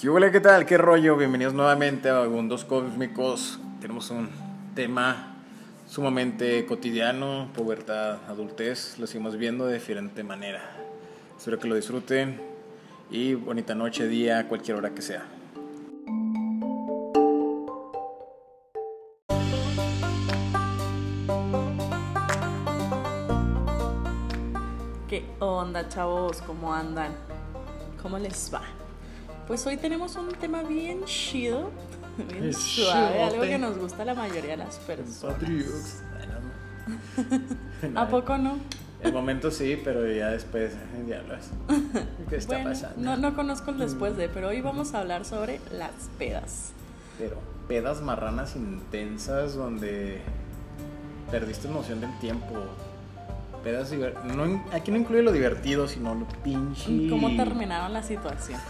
¿Qué hola, qué tal? ¿Qué rollo? Bienvenidos nuevamente a Mundos Cósmicos. Tenemos un tema sumamente cotidiano, pubertad, adultez. Lo seguimos viendo de diferente manera. Espero que lo disfruten y bonita noche, día, cualquier hora que sea. ¿Qué onda, chavos? ¿Cómo andan? ¿Cómo les va? Pues hoy tenemos un tema bien chido, bien Es suave, algo que nos gusta a la mayoría de las personas. Patriots. ¿A poco no? El momento sí, pero ya después, eh, diablos. ¿Qué está bueno, pasando? no, no conozco el después de, pero hoy vamos a hablar sobre las pedas. Pero pedas marranas intensas donde perdiste noción del tiempo. Pedas no, aquí no incluye lo divertido, sino lo pinche. ¿Cómo terminaron la situación?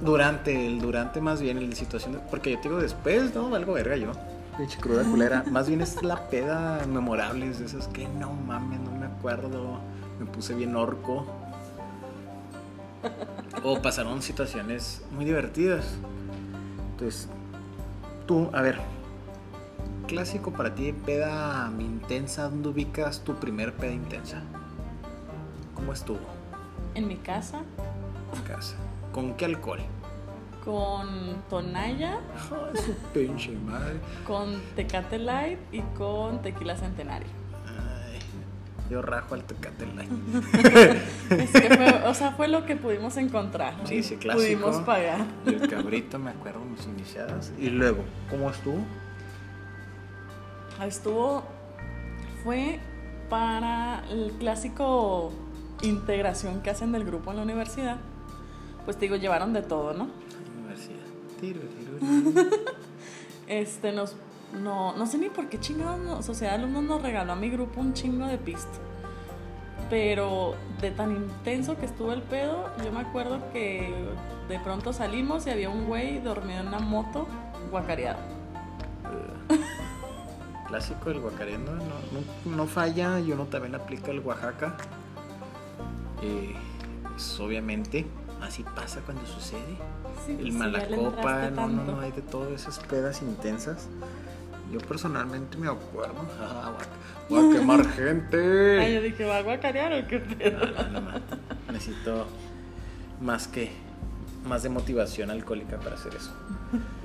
Durante, el durante más bien, el de situación. de- porque yo te digo después, no, algo verga yo. Pinche cruda culera. más bien es la peda memorable, es de esas que no mames, no me acuerdo. Me puse bien orco. O pasaron situaciones muy divertidas. Entonces, tú, a ver, clásico para ti, peda intensa, ¿dónde ubicas tu primer peda intensa? ¿Cómo estuvo En mi casa, en casa? ¿Con qué alcohol? con su pinche madre. con Tecate Light y con Tequila Centenario. Ay, yo rajo al Tecate Light. Es que fue, o sea, fue lo que pudimos encontrar. Sí, sí, clásico. Pudimos pagar. El cabrito, me acuerdo, mis iniciadas. Y luego, ¿cómo estuvo? Estuvo, fue para el clásico integración que hacen del grupo en la universidad. Pues te digo, llevaron de todo, ¿no? Universidad. Tiro, tiro. Este, nos, no, no sé ni por qué chingados, no- Sociedad de Alumnos nos regaló a mi grupo un chingo de pisto. Pero de tan intenso que estuvo el pedo, yo me acuerdo que de pronto salimos y había un güey dormido en una moto guacareado. Clásico del guacareando, no, no, no falla y uno también aplica el Oaxaca. Eh, pues, obviamente, así pasa cuando sucede. Sí, El malacopa, entraste no, no, no, hay de todas esas pedas intensas. Yo personalmente me acuerdo. Ah, voy a- voy a quemar gente. Ay, yo dije, ¿va a guacarear o qué pedo? No, no, no. Necesito más que más de motivación alcohólica para hacer eso.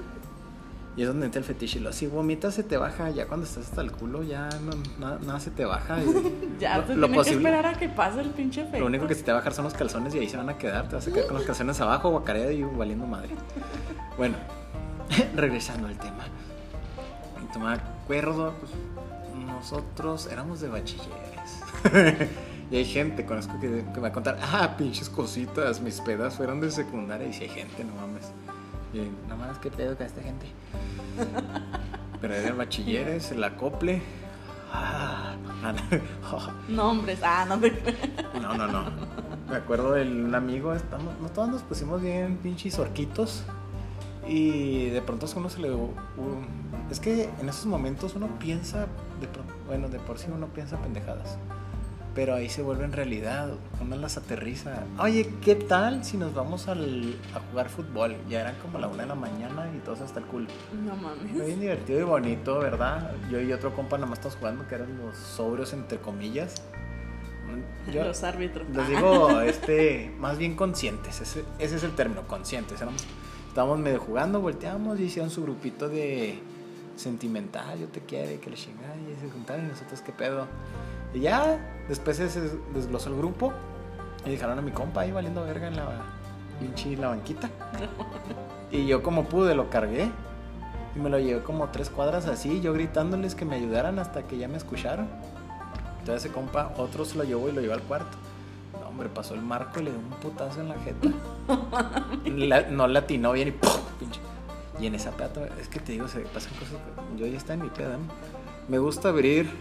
Y es donde entra el fetiche. y Lo, si vomitas se te baja, ya cuando estás hasta el culo, ya no, nada, nada se te baja. y Ya lo, te lo tiene que posible- esperar a que pase el pinche efecto. Lo único que se te va a bajar son los calzones y ahí se van a quedar. Te vas a quedar con los calzones abajo, guacareado y valiendo madre. Bueno, regresando al tema. Y me acuerdo, pues, nosotros éramos de bachilleres. y hay gente, conozco que, que me va a contar, ah, pinches cositas, mis pedas fueron de secundaria. Y si hay gente, no mames. Y no mames, qué pedo con esta gente. Pero eran bachilleres, el acople. Ah, Nombres, ah, no te No, no, no. Me acuerdo de un amigo, estamos, no todos nos pusimos bien pinches orquitos. Y de pronto a uno se le. es que en esos momentos uno piensa, de bueno, de por sí uno piensa pendejadas. Pero ahí se vuelve en realidad, uno las aterriza. Oye, ¿qué tal si nos vamos al, a jugar fútbol? Ya eran como la una de la mañana y todos hasta el culo. No Fue mames. bien divertido y bonito, ¿verdad? Yo y otro compa nada más estamos jugando, que eran los sobrios entre comillas. Yo- Los árbitros. les Ah. digo, este, más bien conscientes, ese, ese es el término, conscientes. Éramos, estábamos medio jugando, volteamos y hicieron su grupito de sentimental, yo te quiero, que le chingada, y se juntaron y nosotros qué pedo. Y ya, después se des- desglosó el grupo y dejaron a mi compa ahí valiendo verga en la pinche la banquita. Y yo como pude lo cargué y me lo llevé como tres cuadras así, yo gritándoles que me ayudaran hasta que ya me escucharon. Entonces ese compa, otro se lo llevó y lo llevó al cuarto. No, hombre, pasó el marco y le dio un putazo en la jeta. La- no le atinó bien y ¡pum! pinche. Y en esa peda, es que te digo, se pasan cosas. Yo ya está en mi peda. ¿no? Me gusta abrir.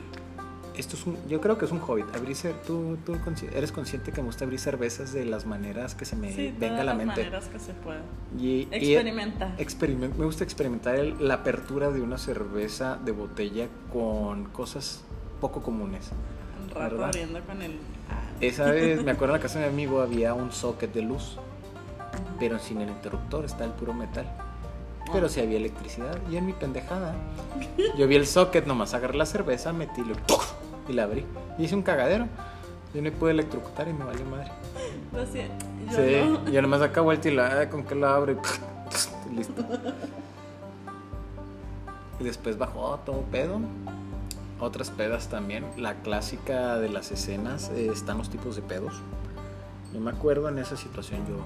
Esto es un, yo creo que es un hobbit. Abrir, tú, tú eres consciente que me gusta abrir cervezas de las maneras que se me Sí, venga a la las mente. maneras que se puedan. Y, y- Experimenta. experiment- me gusta experimentar el- la apertura de una cerveza de botella con cosas poco comunes. Un rato ¿verdad? abriendo con el. ah, Esa vez, me acuerdo en la casa de mi amigo había un socket de luz. pero sin el interruptor, está el puro metal. Pero sí había electricidad. Y en mi pendejada, yo vi el socket, nomás agarré la cerveza, metí lo, y la abrí. Y hice un cagadero. Yo no pude electrocutar y me valió madre. Lo sé, yo Sí, no. yo nomás acá vuelta y la, ah, con que la abro y listo. Y después bajó todo pedo. Otras pedas también. La clásica de las escenas eh, están los tipos de pedos. Yo me acuerdo en esa situación yo.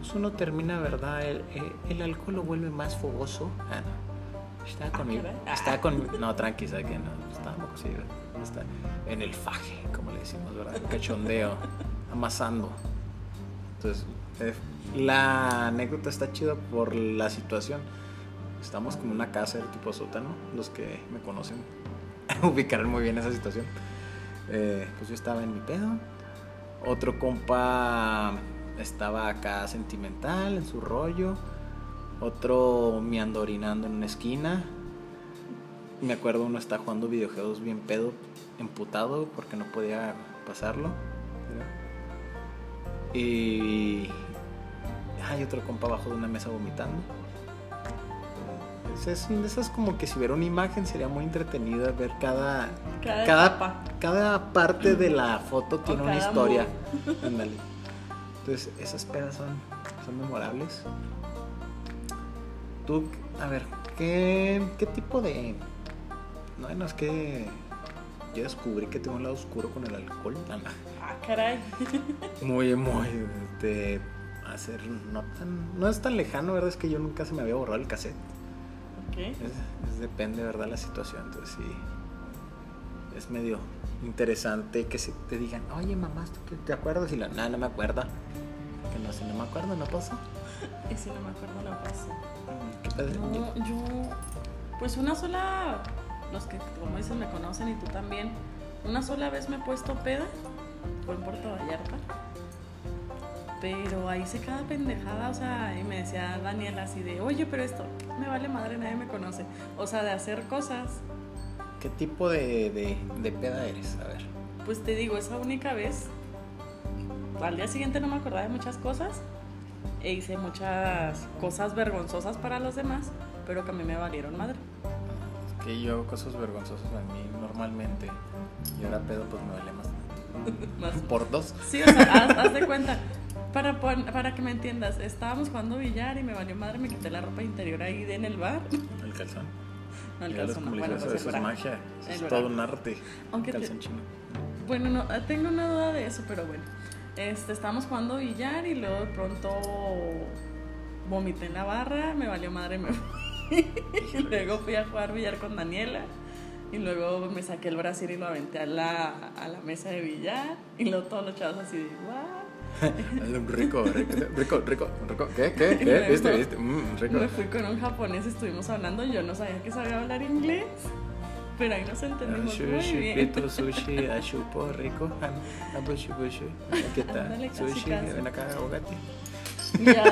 Pues uno termina, ¿verdad? El, el- el alcohol lo vuelve más fogoso. Ah, no. Estaba con mi. caray. Estaba con. No, tranqui, ¿sabes qué? No, estábamos ¿verdad? Está en el faje, como le decimos, ¿verdad? Cachondeo, amasando. Entonces, eh, la anécdota está chida por la situación. Estamos como una casa del tipo sótano, los que me conocen ubicarán muy bien esa situación. Eh, pues yo estaba en mi pedo. Otro compa estaba acá sentimental, en su rollo. Otro me ando orinando en una esquina. Me acuerdo uno está jugando videojuegos bien pedo, emputado porque no podía pasarlo. Y hay otro compa abajo de una mesa vomitando. Es, es, es- es como que si hubiera una imagen sería muy entretenido ver cada Cada cada, cada parte de la foto tiene una historia. Ándale. Entonces, esas pedas son, son memorables. Tú, a ver, ¿qué, qué tipo de... Bueno, es que yo descubrí que tengo un lado oscuro con el alcohol. Ah. Ah, caray. Muy, muy de hacer no tan... No es tan lejano, ¿verdad? Es que yo nunca se me había borrado el cassette. Ok. Es, es depende, ¿verdad? La situación. Entonces sí. Es medio interesante que se te digan, oye mamá, ¿tú qué- ¿te acuerdas? Y la, no, no me acuerdo. Que no sé, no me acuerdo, no pasó. Y si no me acuerdo, no pasó. ¿Qué pedo? No, yo. Pues una sola. Los que, como dicen, me conocen y tú también. Una sola vez me he puesto peda. Fue en Puerto Vallarta. Pero ahí se cada pendejada, o sea, y me decía Daniela así de, oye, pero esto me vale madre, nadie me conoce. O sea, de hacer cosas, ¿Qué tipo de, de, de peda eres? A ver. pues te digo, esa única vez, al día siguiente no me acordaba de muchas cosas e hice muchas cosas vergonzosas para los demás, pero que a mí me valieron madre. Que yo hago cosas vergonzosas a mí normalmente. Y ahora pedo, pues me vale más. Más Por dos. Sí, o sea, haz, haz de cuenta. Para, pon- para que me entiendas, estábamos jugando billar y me valió madre, me quité la ropa interior ahí de en el bar. El calzón. No, el calzón, no, bueno, pues eso es magia. Eso es todo un arte. Aunque te- calzón chino. Bueno, no, tengo una duda de eso, pero bueno. Este, estábamos jugando billar y luego de pronto vomité en la barra, me valió madre, me fui. y luego fui a jugar billar con Daniela. Y luego me saqué el brasier y lo aventé a la, a la mesa de billar. Y luego todos los chavos así de, "What?". Rico, rico, rico, rico, rico. ¿Qué? ¿Qué? ¿Qué? luego- ¿Viste? ¿Viste? Mm, rico. Me fui con un japonés, estuvimos hablando, yo no sabía que sabía hablar inglés, pero ahí nos entendimos muy Sushi, bien. pito, sushi, ashupo, rico. han- Abushu, bushu. ¿Qué tal? Ándale, Sushi, casi. ven acá, ahogate. Y ya,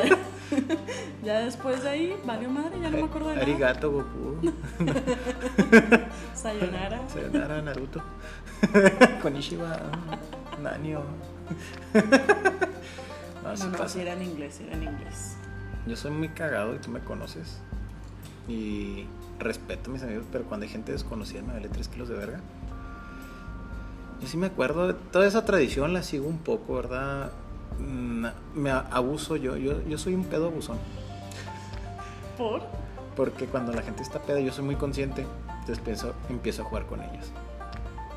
ya después de ahí, valió madre, ya no me acuerdo de nada. Arigato, Goku. Sayonara. Sayonara, Naruto. Konishiwa, Nanio. No, No, no, era en inglés, era en inglés. Yo soy muy cagado y tú me conoces. Y respeto a mis amigos, pero cuando hay gente desconocida me vale 3 kilos de verga. Yo sí me acuerdo toda esa tradición, la sigo un poco, ¿verdad? Mm, Me abuso yo, yo, yo soy un pedo abusón. ¿Por? Porque cuando la gente está peda, yo soy muy consciente. Entonces empiezo, empiezo a jugar con ellos.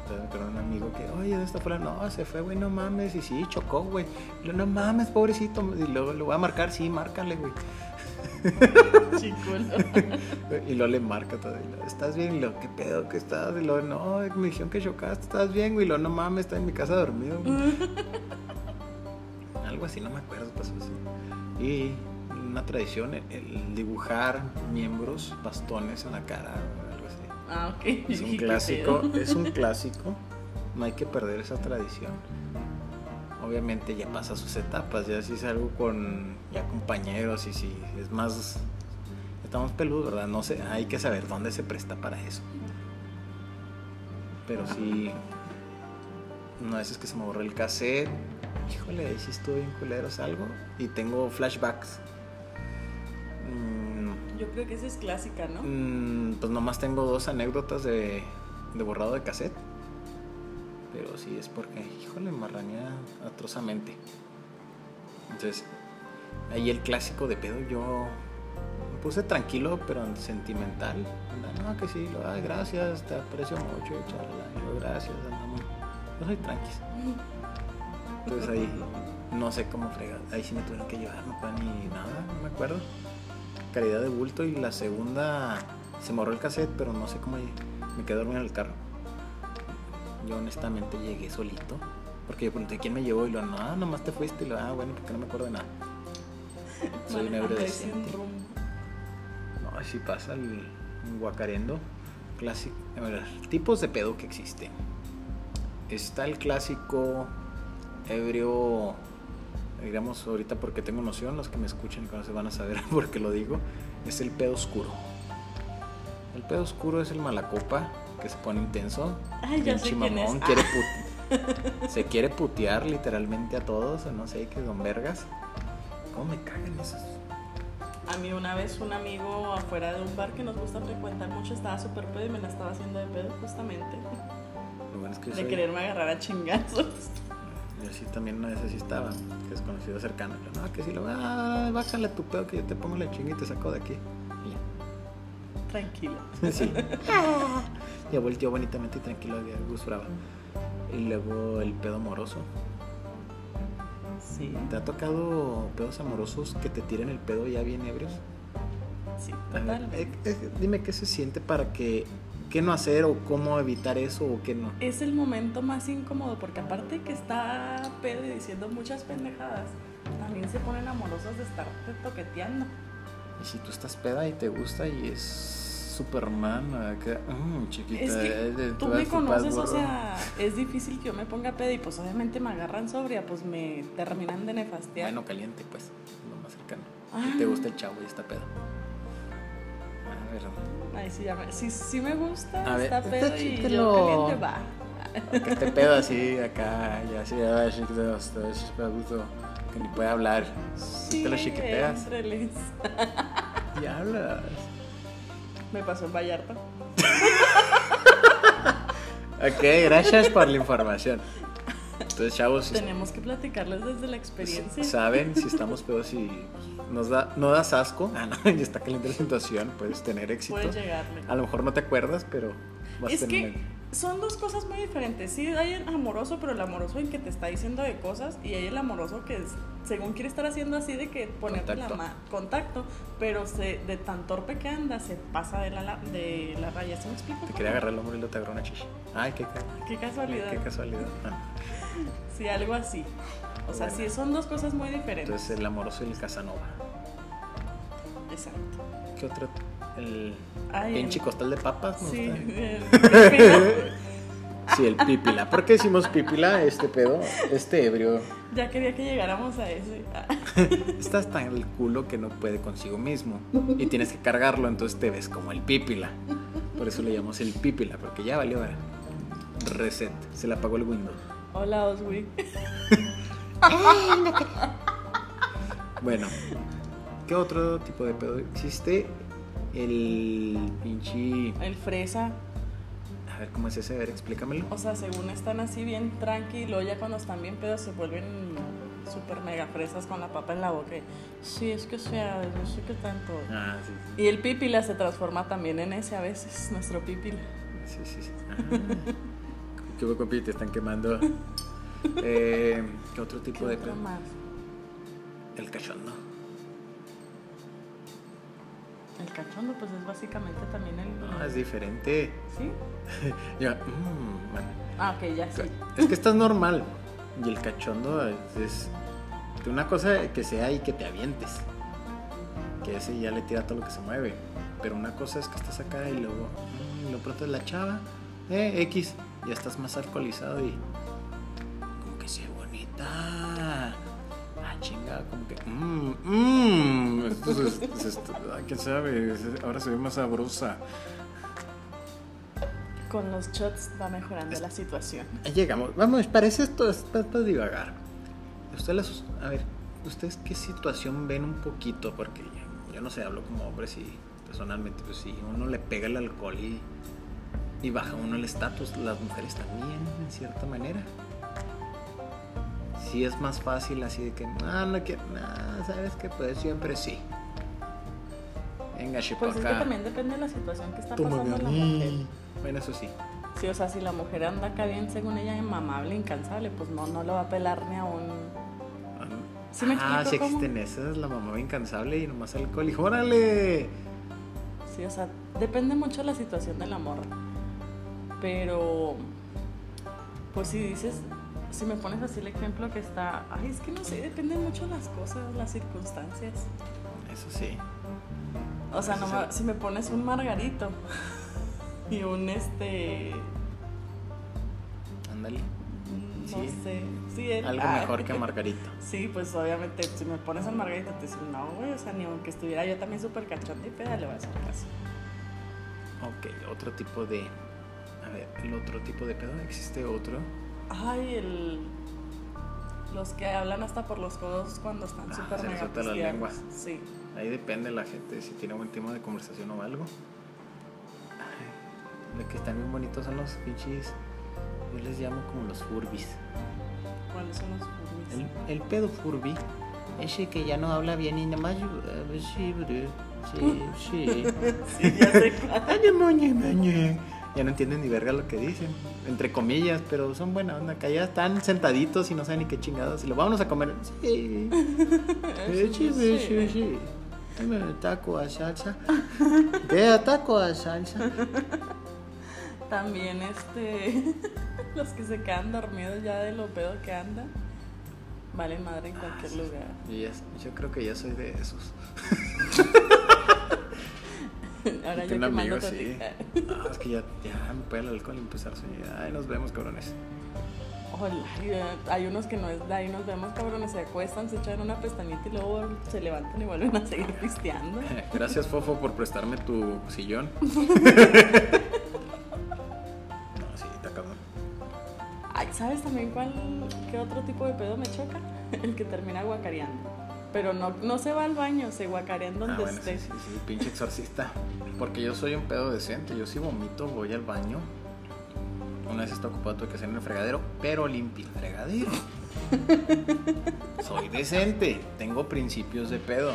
Entonces me un amigo que, oye, de esta fuera, no, se fue, güey, no mames. Y sí, chocó, güey. No mames, pobrecito. Y luego lo voy a marcar, sí, márcale, güey. Chicuelo. Y luego le marca todo. Y luego, ¿estás bien? Y luego, ¿qué pedo que estás? Y luego, no, me dijeron que chocaste, ¿estás bien, güey? Y luego, no mames, está en mi casa dormido. güey". Algo así, no me acuerdo, pasó así. Y una tradición, el, el dibujar miembros, bastones en la cara, algo así. Ah, ok. Es un clásico, es un clásico. No hay que perder esa tradición. Obviamente ya pasa sus etapas, ya si es algo con ya compañeros y si es más estamos peludos, ¿verdad? No sé, hay que saber dónde se presta para eso. Pero sí no es que se me borró el cassette híjole, ahí sí estuve bien culero, salgo y tengo flashbacks. Mm, Yo creo que esa es clásica, ¿no? mm, pues nomás tengo dos anécdotas de, de borrado de cassette. Pero sí es porque, híjole, marranea atrozamente. Entonces, ahí el clásico de pedo, yo me puse tranquilo, pero sentimental. Anda, no, que sí, lo, ay, gracias, te aprecio mucho, charla, yo, gracias, andamos. Yo soy tranquis. Entonces ahí no sé cómo fregar. Ahí sí me tuvieron que llevar, no puedo ni nada, no me acuerdo. Calidad de bulto y la segunda se morró el cassette, pero no sé cómo me quedé dormido en el carro. Yo honestamente llegué solito. Porque yo pregunté quién me llevó y lo no, ah, nomás te fuiste y lo, ah, bueno, porque no me acuerdo de nada. Soy un ebrio decente. No, así pasa el guacarendo. Clásico. A ver, tipos de pedo que existen. Está el clásico ebrio. Digamos ahorita porque tengo noción, los que me escuchan y conocen van a saber por qué lo digo. Es el pedo oscuro. El pedo oscuro es el malacopa que se pone intenso. Ay, ya bien sé quién es. chimamón, quiere put- se quiere putear literalmente a todos, o no sé, que don vergas. ¿Cómo me cagan esos? A mí una vez un amigo afuera de un bar que nos gusta frecuentar mucho estaba súper pedo y me la estaba haciendo de pedo justamente. Lo bueno es que De soy- quererme agarrar a chingazos. Yo sí también una vez así estaba, que es conocido cercano. Yo, no, que si lo ah, bájale tu pedo que yo te pongo la chinga y te saco de aquí. Y Tranquilo. ya. Sí. ya volteó bonitamente y tranquilo de Gus Brava. Y luego el pedo amoroso. Sí, ¿Te ha tocado pedos amorosos que te tiren el pedo ya bien ebrios? sí, total. eh, eh, dime qué se siente para que, qué no hacer o cómo evitar eso o qué no. Es el momento más incómodo porque aparte que está pedo y diciendo muchas pendejadas, también se ponen amorosos de estarte toqueteando. Y si tú estás peda y te gusta y es Superman, acá, mm, chiquita. Es que eh, tú me conoces, o sea, es difícil que yo me ponga pedo y pues obviamente me agarran sobria, pues me terminan de nefastear. Bueno, caliente, pues, lo más cercano. Ah. Te gusta el chavo y está pedo. A ver, Ay, sí, ya me, sí, sí me gusta, A ver, está pedo y yo caliente va. que esté pedo así, acá, ya así, ay, chiquito, estoy a gusto, que ni puede hablar. Si te lo chiquiteas, y hablas. Me pasó en Vallarta. Ok, gracias por la información. Entonces, chavos, Tenemos que platicarles desde la experiencia. saben si estamos pedos y nos da, no das asco, ah, no, y está caliente la situación, puedes tener éxito. Puedes llegarle. A lo mejor no te acuerdas, pero vas Es a tener. que son dos cosas muy diferentes. Sí, hay el amoroso, pero el amoroso en que te está diciendo de cosas y hay el amoroso que es, según quiere estar haciendo así de que ponerte Contacto. la contacto, pero se, de tan torpe que anda se pasa de la, la- de la raya. ¿Sí me explico? Te quería agarrar el hombro y lo te agarró una chichi. Ay, qué, ca- Qué casualidad. qué casualidad. Ah, Sí, algo así. O sea, Bueno. sí, son dos cosas muy diferentes. Entonces, el amoroso y el Casanova. Exacto. ¿Qué otro? El Ay, pinche el- costal de papas. ¿no? Sí, el- Sí, el pípila. ¿Por qué decimos pípila? Este pedo, este ebrio. ya quería que llegáramos a ese. Está hasta en el culo que no puede consigo mismo. Y tienes que cargarlo, entonces te ves como el pípila. Por eso le llamamos el pípila, porque ya valió. Reset. Se le apagó el Windows. Hola, Oswi. Bueno, ¿qué otro tipo de pedo existe? El pinche. El fresa. A ver, ¿cómo es ese? A ver, explícamelo. O sea, según están así bien tranquilo, ya cuando están bien pedos se vuelven súper mega fresas con la papa en la boca. Sí, es que sea, no sé qué tanto. Ah, sí, Y el pípila se transforma también en ese a veces, nuestro pípila. sí. Sí, sí, sí. Ah. ¿Qué hubo, compi? Te están quemando. Eh, ¿Qué otro tipo ¿Qué de otro más? El cachondo. El cachondo, pues es básicamente también el. No, es diferente. ¿Sí? Ya, mm, bueno. Ah, ok, ya sí. Es que estás normal. Y el cachondo es, es una cosa que sea y que te avientes. Que ese ya le tira todo lo que se mueve. Pero una cosa es que estás acá y luego, mm, lo pronto es la chava. Eh, X. Ya estás más alcoholizado y. Como que sea bonita. Ah, chingada, como que. Mmm, mmm. Esto es- es- esto- ah, ¿Quién sabe? Ahora se ve más sabrosa. Con los shots va mejorando la situación. Llegamos. Vamos, parece esto es para, para divagar. Ustedes, a ver, ¿ustedes qué situación ven un poquito? Porque yo, no sé, hablo como hombre, y personalmente, pues si uno le pega el alcohol y, y baja uno el estatus, las mujeres también, en cierta manera. Si es más fácil así de que, no, no quiero, no, sabes que pues siempre sí. Venga, Pues es que también depende de la situación que está pasando la mujer. Bueno, eso sí. Sí, o sea, si la mujer anda acá bien, según ella, inmamable, incansable, pues no, no lo va a pelar ni a un... ¿Sí me ah, sí existen esas, la mamá incansable y nomás alcohol y ¡órale! Sí, o sea, depende mucho de la situación del amor. Pero, pues si dices, si me pones así el ejemplo que está, ay, es que no sé, depende mucho las cosas, las circunstancias. Eso sí. O sea, no si me pones un margarito y un este. Ándale. No sé. Sí, Algo ah, mejor que Margarito. Sí, pues obviamente si me pones al Margarito te dicen, no, güey, o sea, ni aunque estuviera yo también súper cachonda y peda, le voy a hacer caso. Ok, otro tipo de. A ver, el otro tipo de pedo, ¿existe otro? Ay, el. Los que hablan hasta por los codos cuando están ah, súper mega la lengua. Sí. Ahí depende la gente si tiene buen tema de conversación o algo. Lo que están bien bonitos son los pinches. Yo les llamo como los furbis. ¿Cuáles son los furbis? El, el pedo furby. Ese que ya no habla bien y nada más. Sí, sí, sí. sí, ya sé Ya no entienden ni verga lo que dicen. Entre comillas, pero son buena onda. Que ya están sentaditos y no saben ni qué chingados. Y lo vamos a comer. Sí. sí, sí, sí. sí. Dame taco a salsa. De taco a salsa. También este los que se quedan dormidos ya de lo pedo que andan. Vale madre en cualquier ah, lugar. Yo, creo que ya soy de esos. Ahora yo amigos, sí. No, es que ya, ya me puede el alcohol y empezar a soñar. Ay, nos vemos, cabrones. Hola, hay unos que no es de ahí nos vemos cabrones, se acuestan, se echan una pestañita y luego se levantan y vuelven a seguir pisteando. Gracias Fofo por prestarme tu sillón. no, sí, está cabrón. Ay, ¿sabes también cuál, qué otro tipo de pedo me choca? El que termina guacareando. Pero no, no se va al baño, se guacarea en donde ah, esté. Sí, sí, sí, pinche exorcista. Porque yo soy un pedo decente, yo sí vomito, voy al baño una vez está ocupado, tuve que hacer en el fregadero, pero limpio el fregadero. Soy decente, tengo principios de pedo.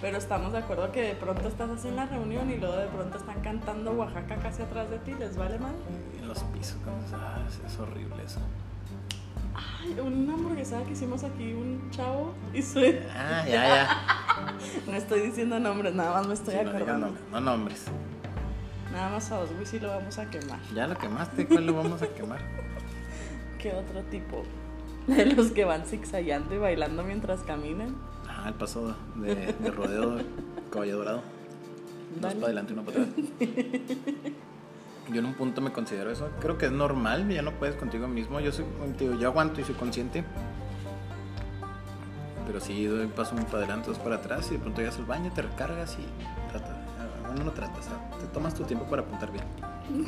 Pero estamos de acuerdo que de pronto estás así en la reunión y luego de pronto están cantando Oaxaca casi atrás de ti, ¿les vale mal? En los pisos, ah, es horrible eso. Ay, una hamburguesada que hicimos aquí, un chavo y soy. Ah, ya, ya. no estoy diciendo nombres, nada más me estoy acordando. no nombres. Nada más a Oswisi lo vamos a quemar. Ya lo quemaste, ¿cuál lo vamos a quemar? ¿Qué otro tipo? De los que van zigzagueando y bailando mientras caminan. Ah, el paso de, rodeo de caballo dorado. Dos para adelante, uno para atrás. Yo en un punto me considero eso. Creo que es normal, ya no puedes contigo mismo. Yo soy, yo aguanto y soy consciente. Pero si doy paso uno para adelante, dos para atrás y de pronto llegas al baño, te recargas y trata no lo tratas, te tomas tu tiempo para apuntar bien.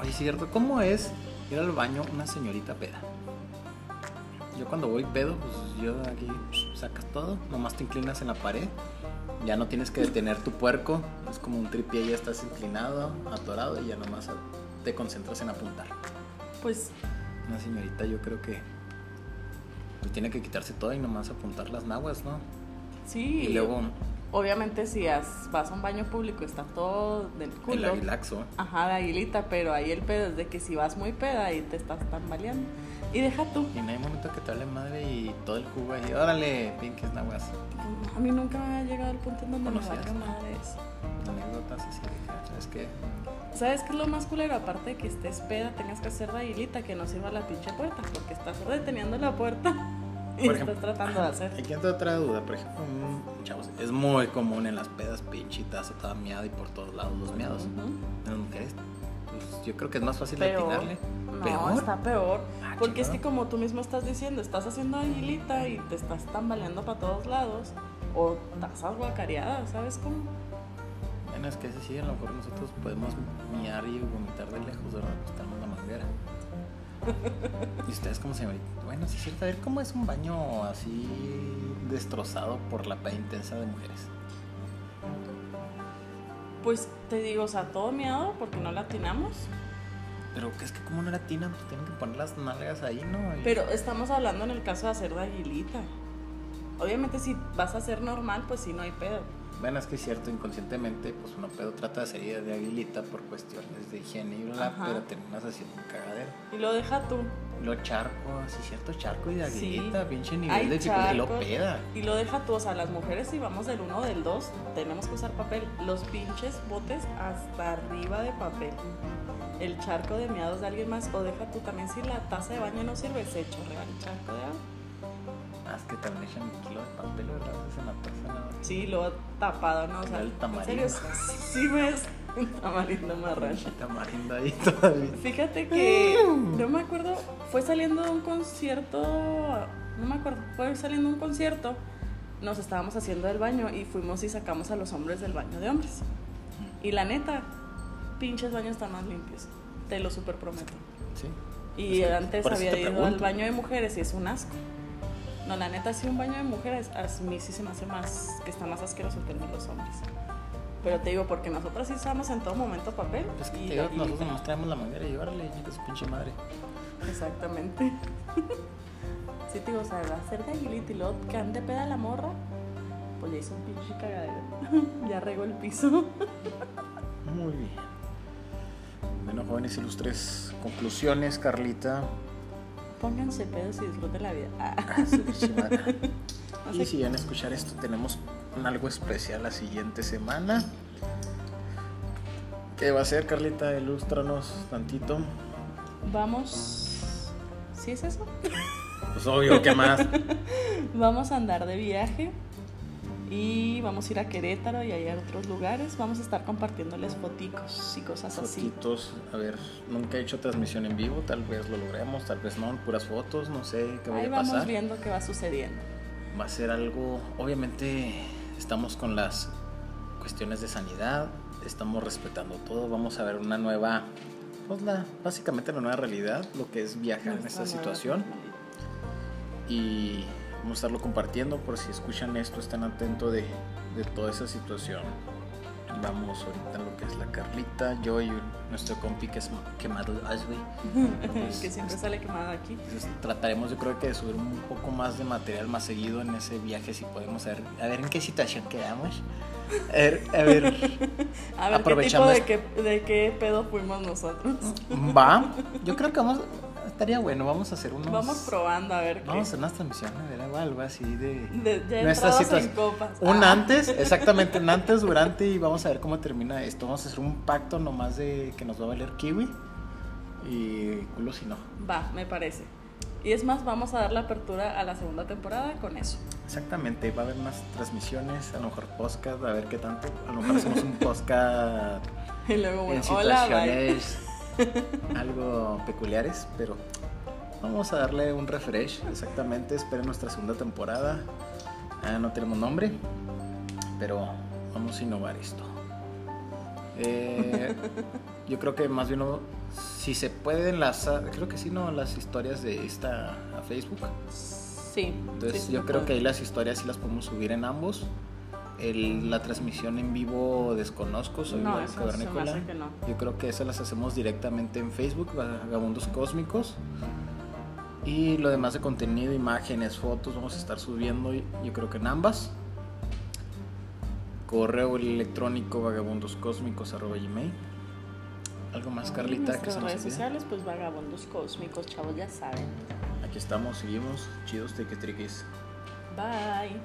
Oye, cierto, ¿cómo es ir al baño una señorita peda? Yo cuando voy pedo, pues yo aquí sacas todo, nomás te inclinas en la pared, ya no tienes que detener tu puerco, es como un tripié, ya estás inclinado, atorado y ya nomás te concentras en apuntar. Pues... Una señorita yo creo que pues, tiene que quitarse todo y nomás apuntar las naguas, ¿no? Sí. Y luego obviamente si vas a un baño público está todo del culo. El aguilaxo. Ajá, de aguilita, pero ahí el pedo es de que si vas muy peda y te estás tambaleando. Y deja tú. Y no hay momento que te hable madre y todo el jugo ahí, órale, pinches naguas. A mí nunca me ha llegado el punto en donde me valga madre eso. Anécdotas así de ¿sabes qué? ¿Sabes qué es lo más culero? Aparte de que estés peda, tengas que hacer de aguilita que no sirva la pinche puerta, porque estás deteniendo la puerta y estás tratando de hacer. Aquí entra otra duda, por ejemplo, chavos, es muy común en las pedas pinchitas, toda miada y por todos lados los miados. En las mujeres, pues yo creo que es más fácil atinarle. No, está peor. Ah, porque es que como tú mismo estás diciendo, estás haciendo aguilita y te estás tambaleando para todos lados. O estás aguacareada, ¿sabes cómo? Bueno, es que sí, a lo mejor nosotros podemos miar y vomitar de lejos, ¿verdad? Estamos en la manguera. ¿Y ustedes cómo se ven? Bueno, sí es cierto. A ver, ¿cómo es un baño así destrozado por la peda intensa de mujeres? Pues te digo, o sea, todo miado porque no latinamos. Pero que es que como no latinan, pues tienen que poner las nalgas ahí, ¿no? Y- Pero estamos hablando en el caso de hacer de aguilita. Obviamente si vas a hacer normal, pues sí, no hay pedo. Bueno, es que es cierto, inconscientemente, pues uno pedo trata de salir de aguilita por cuestiones de higiene y bla, Ajá. pero terminas haciendo un cagadero. Y lo deja tú. Lo charco, sí es cierto, charco y de Sí. aguilita, pinche nivel Hay de dificultad y lo peda. Y lo deja tú, o sea, las mujeres si vamos del 1 o del 2, tenemos que usar papel. Los pinches botes hasta arriba de papel. El charco de miados de alguien más, o deja tú también si la taza de baño no sirve, se chorrea el charco de agua. Ah, es que también echan un kilo de papel, ¿verdad? En la ¿no? Sí, luego tapado, ¿no? O sea, El en tamarindo. serio, sí ves tamarindo marrano. Tamarindo ahí todavía. Fíjate que no me acuerdo, fue saliendo de un concierto, no me acuerdo, fue saliendo de un concierto, nos estábamos haciendo del baño y fuimos y sacamos a los hombres del baño de hombres. Y la neta, pinches baños están más limpios, te lo super prometo. Sí. Y antes había ido al baño de mujeres y es un asco. No, la neta, sí, un baño de mujeres a mí sí se me hace más, que está más asqueroso que el de los hombres. Pero te digo, porque nosotras sí usamos en todo momento papel. Pues que y te digo, aguilita. nosotros nos traemos la manguera y órale, su pinche madre. Exactamente. sí, te digo, o sea, ser de aguilita y luego que ande peda la morra, pues ya hizo un pinche cagadero. ya regó el piso. Muy bien. Bueno, jóvenes ilustres, conclusiones, Carlita. Pónganse pedos y disfruten la vida. Ah, Y si van a escuchar esto, tenemos algo especial la siguiente semana. ¿Qué va a ser, Carlita? Ilústranos tantito. Vamos. ¿Sí es eso? Pues obvio, ¿qué más? Vamos a andar de viaje y vamos a ir a Querétaro y a otros lugares. Vamos a estar compartiéndoles foticos y cosas así. Fotitos. A ver, nunca he hecho transmisión en vivo. Tal vez lo logremos, tal vez no. Puras fotos, no sé qué Ahí a vamos pasar. viendo qué va sucediendo. Va a ser algo. Obviamente, estamos con las cuestiones de sanidad. Estamos respetando todo. Vamos a ver una nueva. Pues la, básicamente la nueva realidad, lo que es viajar en Nuestra esta nueva situación. normalidad. y vamos a estarlo compartiendo por si escuchan esto, estén atentos de, de toda esa situación. Vamos ahorita en lo que es la Carlita, yo y nuestro compi que es quemado güey. Pues, que siempre sale quemado aquí. Entonces, trataremos yo creo que de subir un poco más de material más seguido en ese viaje si podemos a ver, a ver en qué situación quedamos. A ver, a ver, A ver qué tipo de qué, de qué pedo fuimos nosotros. va. Yo creo que vamos, estaría bueno, vamos a hacer unos... Vamos probando a ver qué. Vamos a hacer unas transmisiones, a ver, algo- algo así de... De, ya Nuestra entrados en copas. Un Ah. antes, exactamente, un antes, durante y vamos a ver cómo termina esto. Vamos a hacer un pacto nomás de que nos va a valer kiwi y culo si no. Va, me parece. Y es más, vamos a dar la apertura a la segunda temporada con eso. Exactamente, va a haber más transmisiones, a lo mejor podcast, a ver qué tanto. A lo mejor hacemos un podcast Y luego, bueno, en hola, bye. algo peculiares, pero vamos a darle un refresh, exactamente. Esperen nuestra segunda temporada. Ah, no tenemos nombre, pero vamos a innovar esto. Eh, yo creo que más bien, no- si se puede enlazar, creo que sí, no, las historias de esta a Facebook. Sí. Entonces sí, yo creo puede. que ahí las historias sí las podemos subir en ambos. El- la transmisión en vivo desconozco, soy No, eso se que no. Yo creo que esas las hacemos directamente en Facebook, Vagabundos Cósmicos. Y lo demás de contenido, imágenes, fotos, vamos a estar subiendo, yo creo que en ambas. Correo electrónico vagabundoscósmicos.gmail. ¿Algo más, Carlita? que se nos redes olvide? sociales, pues vagabundos cósmicos, chavos, ya saben. Aquí estamos, seguimos. Chidos, triquis. Bye.